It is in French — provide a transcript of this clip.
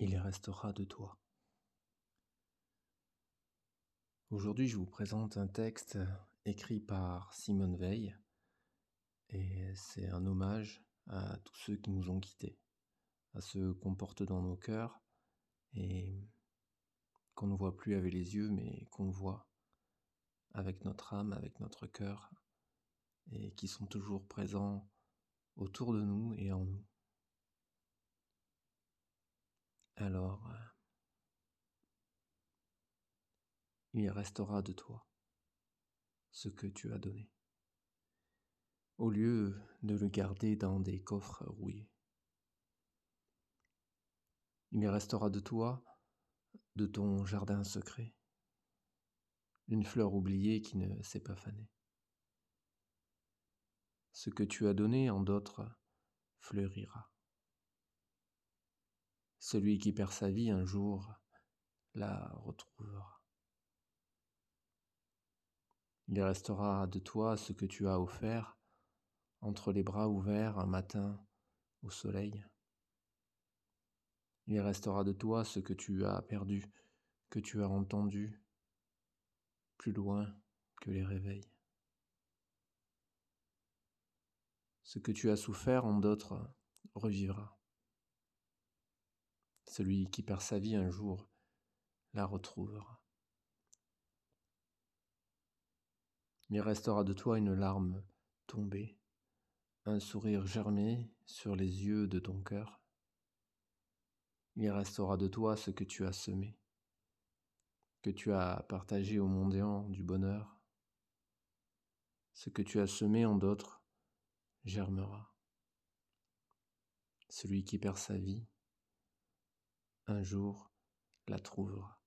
il restera de toi. Aujourd'hui, je vous présente un texte écrit par Simone Veil et c'est un hommage à tous ceux qui nous ont quittés, à ceux qu'on porte dans nos cœurs et qu'on ne voit plus avec les yeux mais qu'on voit avec notre âme, avec notre cœur et qui sont toujours présents autour de nous et en nous. Alors euh, il restera de toi ce que tu as donné, au lieu de le garder dans des coffres rouillés. Il restera de toi, de ton jardin secret, une fleur oubliée qui ne s'est pas fanée. Ce que tu as donné en d'autres fleurira. Celui qui perd sa vie un jour la retrouvera. Il restera de toi ce que tu as offert entre les bras ouverts un matin au soleil. Il restera de toi ce que tu as perdu, que tu as entendu plus loin que les réveils. Ce que tu as souffert en d'autres revivra. Celui qui perd sa vie un jour la retrouvera. Il restera de toi une larme tombée, un sourire germé sur les yeux de ton cœur. Il restera de toi ce que tu as semé, que tu as partagé au mondiant du bonheur. Ce que tu as semé en d'autres germera. Celui qui perd sa vie un jour la trouvera.